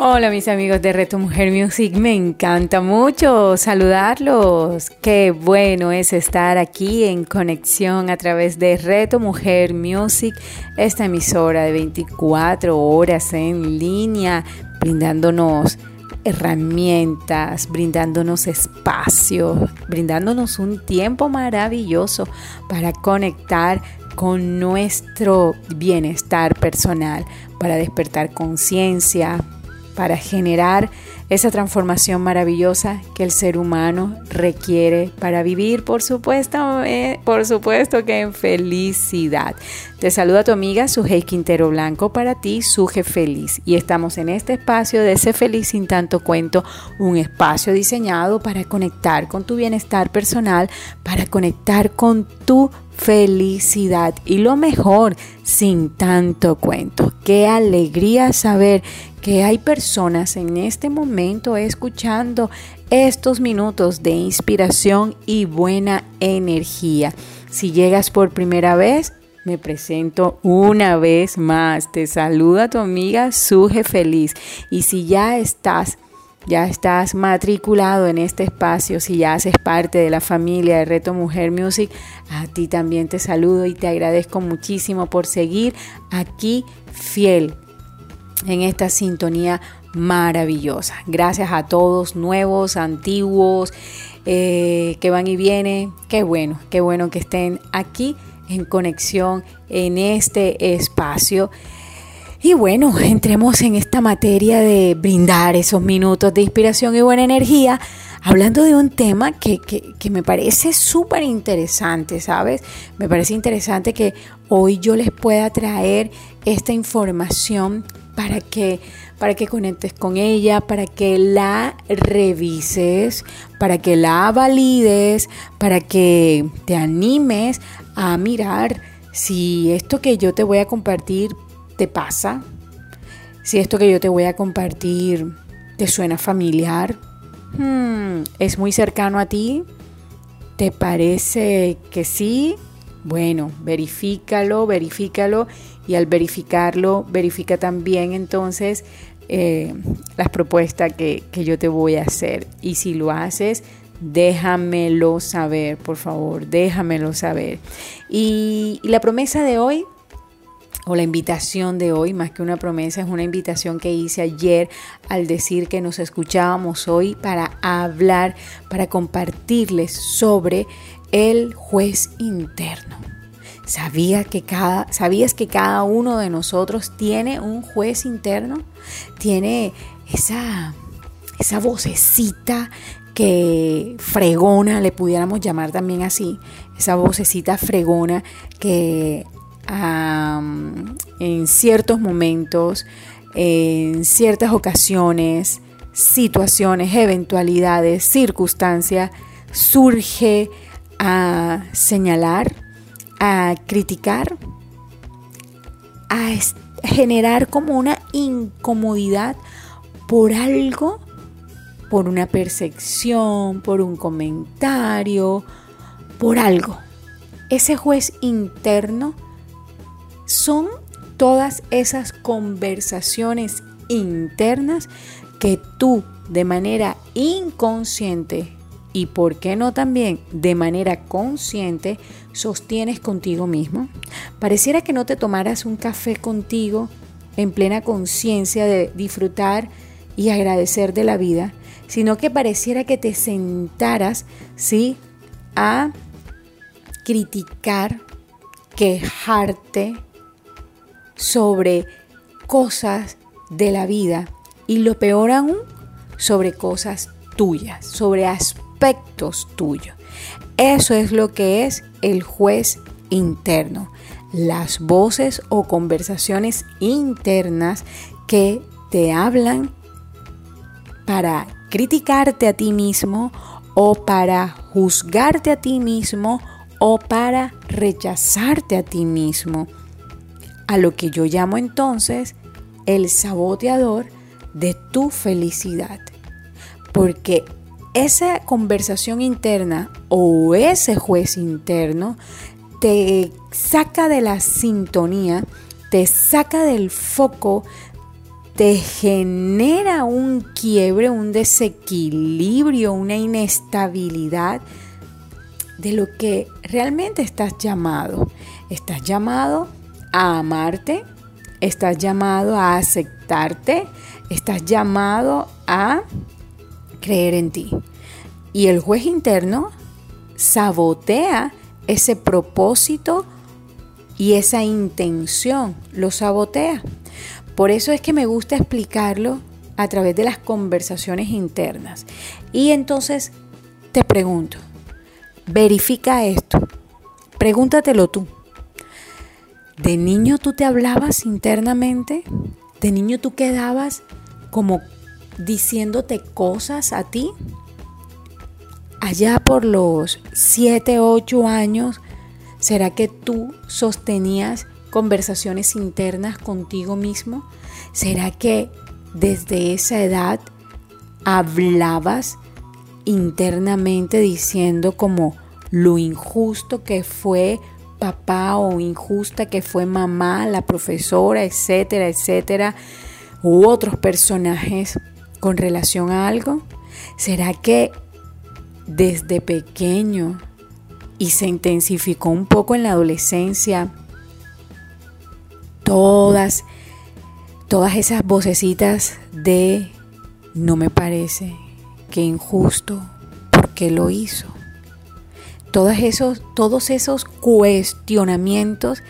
Hola mis amigos de Reto Mujer Music, me encanta mucho saludarlos. Qué bueno es estar aquí en conexión a través de Reto Mujer Music, esta emisora de 24 horas en línea, brindándonos herramientas, brindándonos espacio, brindándonos un tiempo maravilloso para conectar con nuestro bienestar personal, para despertar conciencia, para generar esa transformación maravillosa que el ser humano requiere para vivir, por supuesto, eh, por supuesto que en felicidad. Te saluda tu amiga Suje Quintero Blanco para ti, Suje Feliz. Y estamos en este espacio de ese feliz sin tanto cuento, un espacio diseñado para conectar con tu bienestar personal, para conectar con tu felicidad y lo mejor sin tanto cuento. Qué alegría saber que hay personas en este momento escuchando estos minutos de inspiración y buena energía. Si llegas por primera vez, me presento una vez más. Te saluda tu amiga Suje Feliz. Y si ya estás ya estás matriculado en este espacio, si ya haces parte de la familia de Reto Mujer Music, a ti también te saludo y te agradezco muchísimo por seguir aquí fiel en esta sintonía maravillosa. Gracias a todos, nuevos, antiguos, eh, que van y vienen. Qué bueno, qué bueno que estén aquí en conexión en este espacio. Y bueno, entremos en esta materia de brindar esos minutos de inspiración y buena energía, hablando de un tema que, que me parece súper interesante, ¿sabes? Me parece interesante que hoy yo les pueda traer esta información para que, para que conectes con ella, para que la revises, para que la valides, para que te animes a mirar si esto que yo te voy a compartir te pasa, si esto que yo te voy a compartir te suena familiar, hmm, es muy cercano a ti, ¿te parece que sí? Bueno, verifícalo, verifícalo y al verificarlo, verifica también entonces eh, las propuestas que, que yo te voy a hacer. Y si lo haces, déjamelo saber, por favor, déjamelo saber. Y, y la promesa de hoy o la invitación de hoy, más que una promesa, es una invitación que hice ayer al decir que nos escuchábamos hoy para hablar, para compartirles sobre el juez interno. ¿Sabía que cada, ¿Sabías que cada uno de nosotros tiene un juez interno? Tiene esa, esa vocecita que fregona, le pudiéramos llamar también así, esa vocecita fregona que en ciertos momentos, en ciertas ocasiones, situaciones, eventualidades, circunstancias, surge a señalar, a criticar, a generar como una incomodidad por algo, por una percepción, por un comentario, por algo. Ese juez interno son todas esas conversaciones internas que tú de manera inconsciente y por qué no también de manera consciente sostienes contigo mismo. Pareciera que no te tomaras un café contigo en plena conciencia de disfrutar y agradecer de la vida, sino que pareciera que te sentaras, ¿sí? A criticar, quejarte, sobre cosas de la vida y lo peor aún, sobre cosas tuyas, sobre aspectos tuyos. Eso es lo que es el juez interno, las voces o conversaciones internas que te hablan para criticarte a ti mismo o para juzgarte a ti mismo o para rechazarte a ti mismo. A lo que yo llamo entonces el saboteador de tu felicidad. Porque esa conversación interna o ese juez interno te saca de la sintonía, te saca del foco, te genera un quiebre, un desequilibrio, una inestabilidad de lo que realmente estás llamado. Estás llamado a amarte, estás llamado a aceptarte, estás llamado a creer en ti. Y el juez interno sabotea ese propósito y esa intención, lo sabotea. Por eso es que me gusta explicarlo a través de las conversaciones internas. Y entonces te pregunto, verifica esto, pregúntatelo tú. ¿De niño tú te hablabas internamente? ¿De niño tú quedabas como diciéndote cosas a ti? Allá por los 7, 8 años, ¿será que tú sostenías conversaciones internas contigo mismo? ¿Será que desde esa edad hablabas internamente diciendo como lo injusto que fue papá o injusta que fue mamá, la profesora, etcétera, etcétera, u otros personajes con relación a algo? ¿Será que desde pequeño y se intensificó un poco en la adolescencia todas todas esas vocecitas de no me parece, que injusto, porque lo hizo? Todos esos, todos esos cuestionamientos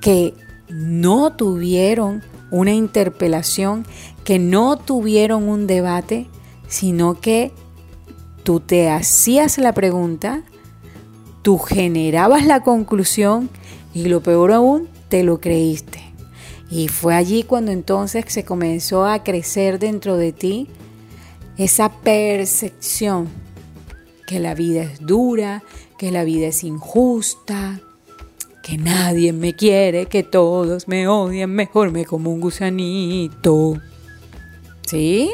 que no tuvieron una interpelación, que no tuvieron un debate, sino que tú te hacías la pregunta, tú generabas la conclusión y lo peor aún, te lo creíste. Y fue allí cuando entonces se comenzó a crecer dentro de ti esa percepción que la vida es dura, que la vida es injusta, que nadie me quiere, que todos me odian, mejor me como un gusanito. ¿Sí?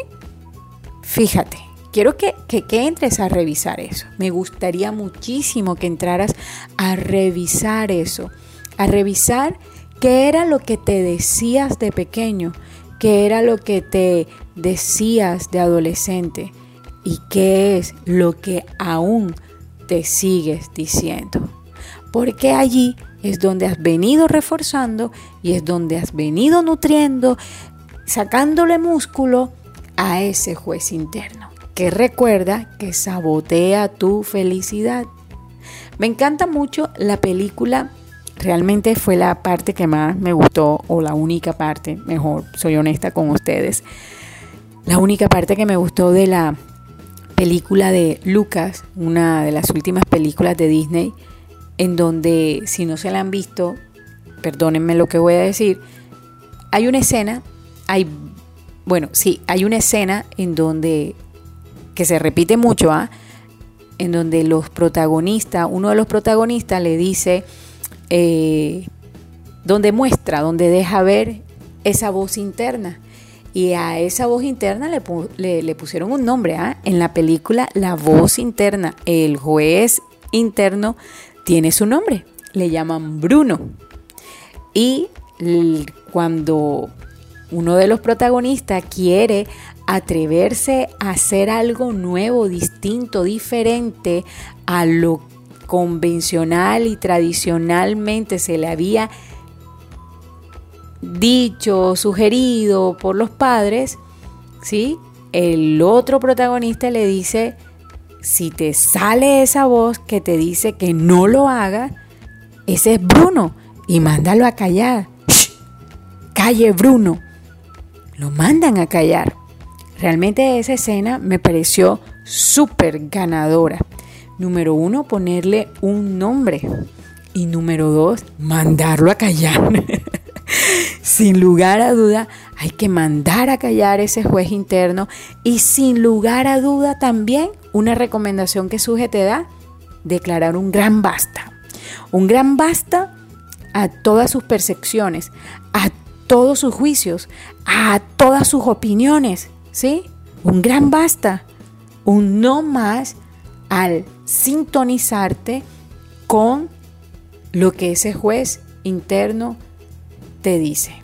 Fíjate, quiero que, que, que, entres a revisar eso. Me gustaría muchísimo que entraras a revisar eso, a revisar qué era lo que te decías de pequeño, qué era lo que te decías de adolescente y qué es lo que aún te sigues diciendo. Porque allí es donde has venido reforzando y es donde has venido nutriendo, sacándole músculo a ese juez interno, que recuerda que sabotea tu felicidad. Me encanta mucho la película, realmente fue la parte que más me gustó, o la única parte, mejor, soy honesta con ustedes, la única parte que me gustó de la película de Lucas, una de las últimas películas de Disney, en donde si no se la han visto, perdónenme lo que voy a decir, hay una escena, hay, bueno, sí, hay una escena en donde, que se repite mucho, ¿ah? en donde los protagonistas, uno de los protagonistas le dice, eh, donde muestra, donde deja ver esa voz interna. Y a esa voz interna le, le, pusieron un nombre. ¿ah? En la película La voz interna, el juez interno tiene su nombre. Le llaman Bruno. Y cuando uno de los protagonistas quiere atreverse a hacer algo nuevo, distinto, diferente a lo convencional y tradicionalmente se le había dicho, sugerido por los padres, ¿sí? El otro protagonista le dice, si te sale esa voz que te dice que no lo haga, ese es Bruno y mándalo a callar. Calle Bruno. Lo mandan a callar. Realmente esa escena me pareció súper ganadora. Número uno, ponerle un nombre. Y número dos, mandarlo a callar. sin lugar a duda hay que mandar a callar ese juez interno y sin lugar a duda también una recomendación que Suge te da, declarar un gran basta. Un gran basta a todas sus percepciones, a todos sus juicios, a todas sus opiniones, ¿sí? Un gran basta, un no más al sintonizarte con lo que ese juez interno te dice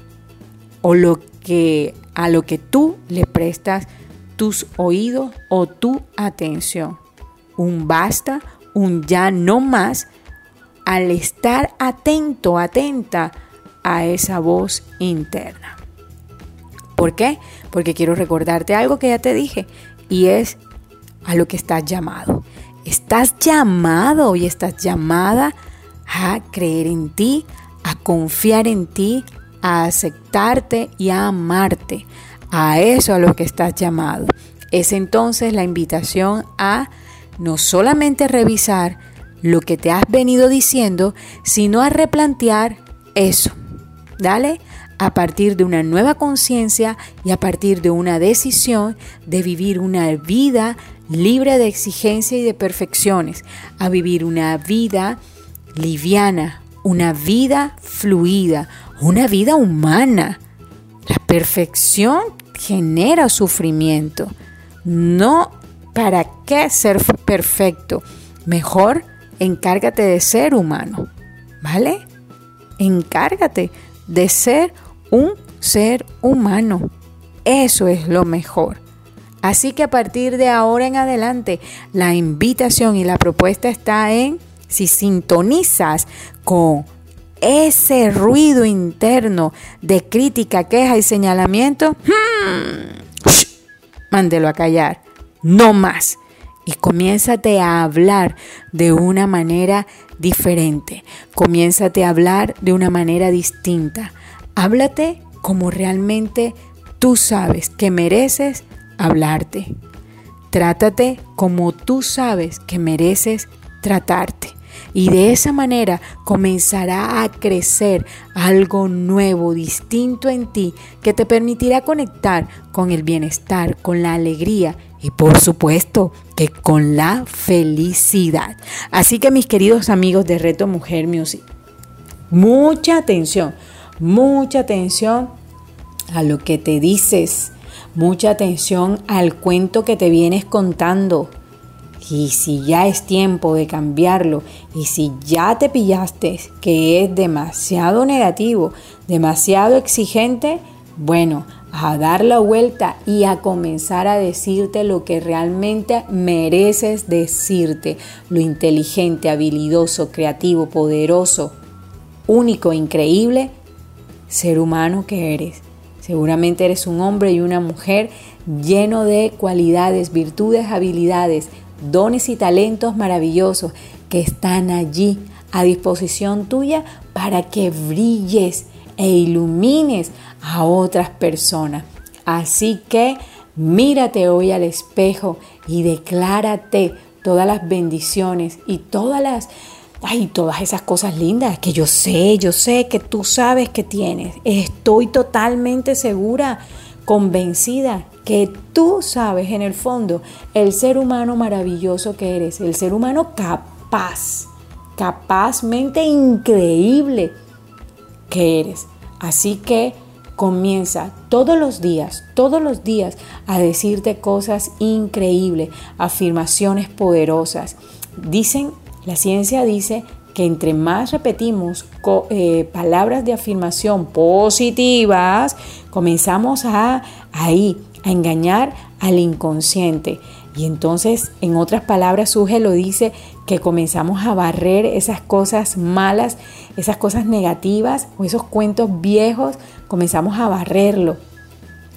o lo que a lo que tú le prestas tus oídos o tu atención. Un basta, un ya no más al estar atento, atenta a esa voz interna. ¿Por qué? Porque quiero recordarte algo que ya te dije y es a lo que estás llamado. Estás llamado y estás llamada a creer en ti, a confiar en ti, a aceptarte y a amarte. A eso a lo que estás llamado. Es entonces la invitación a no solamente revisar lo que te has venido diciendo, sino a replantear eso. Dale a partir de una nueva conciencia y a partir de una decisión de vivir una vida libre de exigencia y de perfecciones, a vivir una vida liviana, una vida fluida, una vida humana. La perfección genera sufrimiento. No para qué ser perfecto. Mejor encárgate de ser humano. ¿Vale? Encárgate de ser un ser humano. Eso es lo mejor. Así que a partir de ahora en adelante, la invitación y la propuesta está en si sintonizas con ese ruido interno de crítica, queja y señalamiento, hmm, mándelo a callar, no más. Y comiénzate a hablar de una manera diferente. Comiénzate a hablar de una manera distinta. Háblate como realmente tú sabes que mereces hablarte. Trátate como tú sabes que mereces tratarte. Y de esa manera comenzará a crecer algo nuevo, distinto en ti, que te permitirá conectar con el bienestar, con la alegría y por supuesto que con la felicidad. Así que mis queridos amigos de Reto Mujer Music, mucha atención, mucha atención a lo que te dices, mucha atención al cuento que te vienes contando y si ya es tiempo de cambiarlo y si ya te pillaste que es demasiado negativo, demasiado exigente, bueno, a dar la vuelta y a comenzar a decirte lo que realmente mereces decirte, lo inteligente, habilidoso, creativo, poderoso, único, increíble ser humano que eres. Seguramente eres un hombre y una mujer lleno de cualidades, virtudes, habilidades, dones y talentos maravillosos que están allí a disposición tuya para que brilles e ilumines a otras personas. Así que mírate hoy al espejo y declárate todas las bendiciones y todas las ay, todas esas cosas lindas que yo sé, yo sé que tú sabes que tienes. Estoy totalmente segura, convencida que tú sabes en el fondo el ser humano maravilloso que eres, el ser humano capaz, capazmente increíble que eres. Así que comienza todos los días, todos los días a decirte cosas increíbles, afirmaciones poderosas. Dicen, la ciencia dice que entre más repetimos eh, palabras de afirmación positivas, comenzamos a ahí a engañar al inconsciente. Y entonces, en otras palabras, Suge lo dice que comenzamos a barrer esas cosas malas, esas cosas negativas o esos cuentos viejos, comenzamos a barrerlo.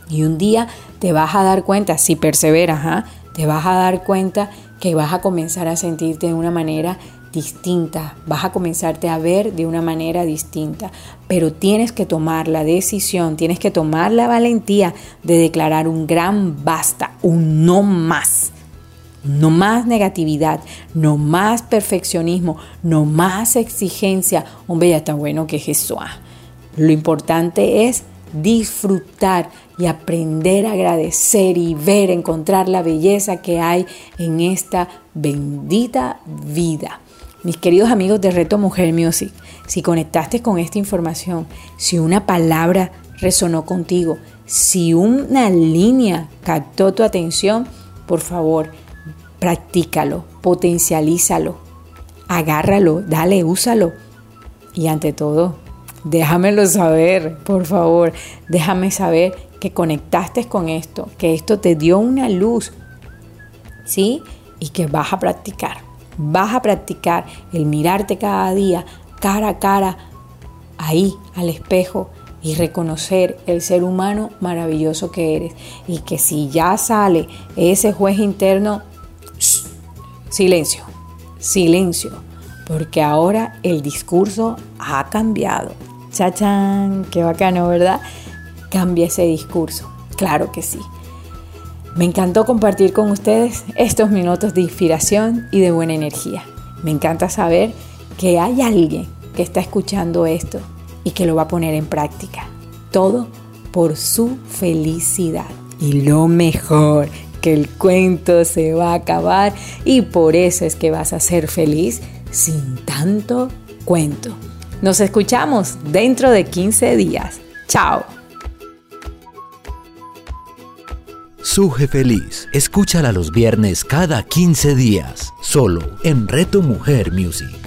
Y un día te vas a dar cuenta, si perseveras, ¿ah? te vas a dar cuenta que vas a comenzar a sentirte de una manera distinta, vas a comenzarte a ver de una manera distinta, pero tienes que tomar la decisión, tienes que tomar la valentía de declarar un gran basta, un no más. No más negatividad, no más perfeccionismo, no más exigencia. Hombre, ya está bueno que es eso. Ah. Lo importante es disfrutar y aprender a agradecer y ver, encontrar la belleza que hay en esta bendita vida. Mis queridos amigos de Reto Mujer Music, si conectaste con esta información, si una palabra resonó contigo, si una línea captó tu atención, por favor, practícalo, potencialízalo, agárralo, dale, úsalo. Y ante todo, déjamelo saber, por favor, déjame saber que conectaste con esto, que esto te dio una luz, ¿sí? Y que vas a practicar, vas a practicar el mirarte cada día, cara a cara, ahí, al espejo, y reconocer el ser humano maravilloso que eres. Y que si ya sale ese juez interno, silencio, silencio, porque ahora el discurso ha cambiado. Chachán, qué bacano, ¿verdad? Cambia ese discurso, claro que sí. Me encantó compartir con ustedes estos minutos de inspiración y de buena energía. Me encanta saber que hay alguien que está escuchando esto y que lo va a poner en práctica. Todo por su felicidad. Y lo mejor, que el cuento se va a acabar y por eso es que vas a ser feliz sin tanto cuento. Nos escuchamos dentro de 15 días. Chao. Suje Feliz. Escúchala los viernes cada 15 días, solo en Reto Mujer Music.